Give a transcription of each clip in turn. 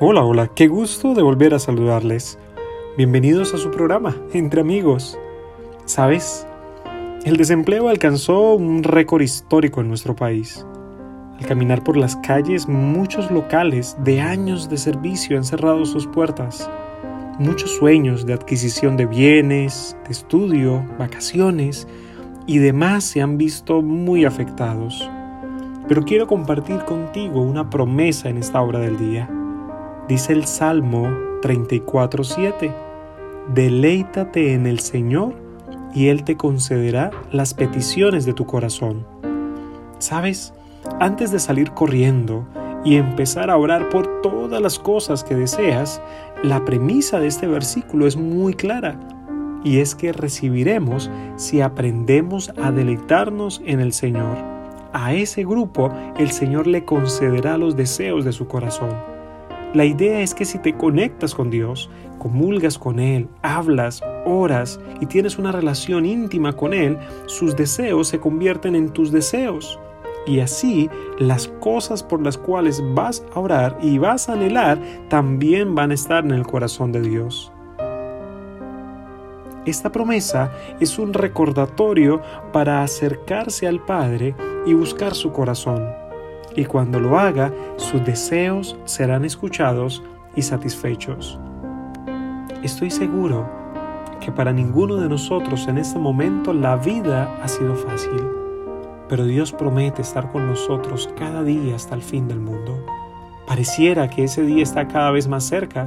Hola, hola, qué gusto de volver a saludarles. Bienvenidos a su programa, Entre Amigos. ¿Sabes? El desempleo alcanzó un récord histórico en nuestro país. Al caminar por las calles, muchos locales de años de servicio han cerrado sus puertas. Muchos sueños de adquisición de bienes, de estudio, vacaciones y demás se han visto muy afectados. Pero quiero compartir contigo una promesa en esta hora del día Dice el Salmo 34.7, deleítate en el Señor y Él te concederá las peticiones de tu corazón. ¿Sabes? Antes de salir corriendo y empezar a orar por todas las cosas que deseas, la premisa de este versículo es muy clara y es que recibiremos si aprendemos a deleitarnos en el Señor. A ese grupo el Señor le concederá los deseos de su corazón. La idea es que si te conectas con Dios, comulgas con Él, hablas, oras y tienes una relación íntima con Él, sus deseos se convierten en tus deseos. Y así las cosas por las cuales vas a orar y vas a anhelar también van a estar en el corazón de Dios. Esta promesa es un recordatorio para acercarse al Padre y buscar su corazón y cuando lo haga, sus deseos serán escuchados y satisfechos. Estoy seguro que para ninguno de nosotros en este momento la vida ha sido fácil, pero Dios promete estar con nosotros cada día hasta el fin del mundo. Pareciera que ese día está cada vez más cerca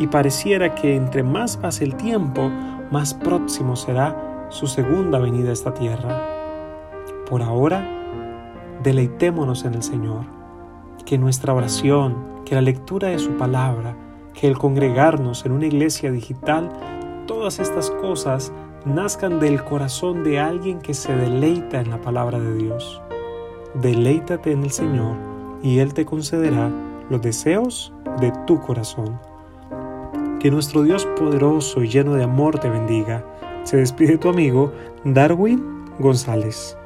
y pareciera que entre más pase el tiempo, más próximo será su segunda venida a esta tierra. Por ahora, deleitémonos en el Señor. Que nuestra oración, que la lectura de su palabra, que el congregarnos en una iglesia digital, todas estas cosas nazcan del corazón de alguien que se deleita en la palabra de Dios. Deleítate en el Señor y Él te concederá los deseos de tu corazón. Que nuestro Dios poderoso y lleno de amor te bendiga. Se despide tu amigo Darwin González.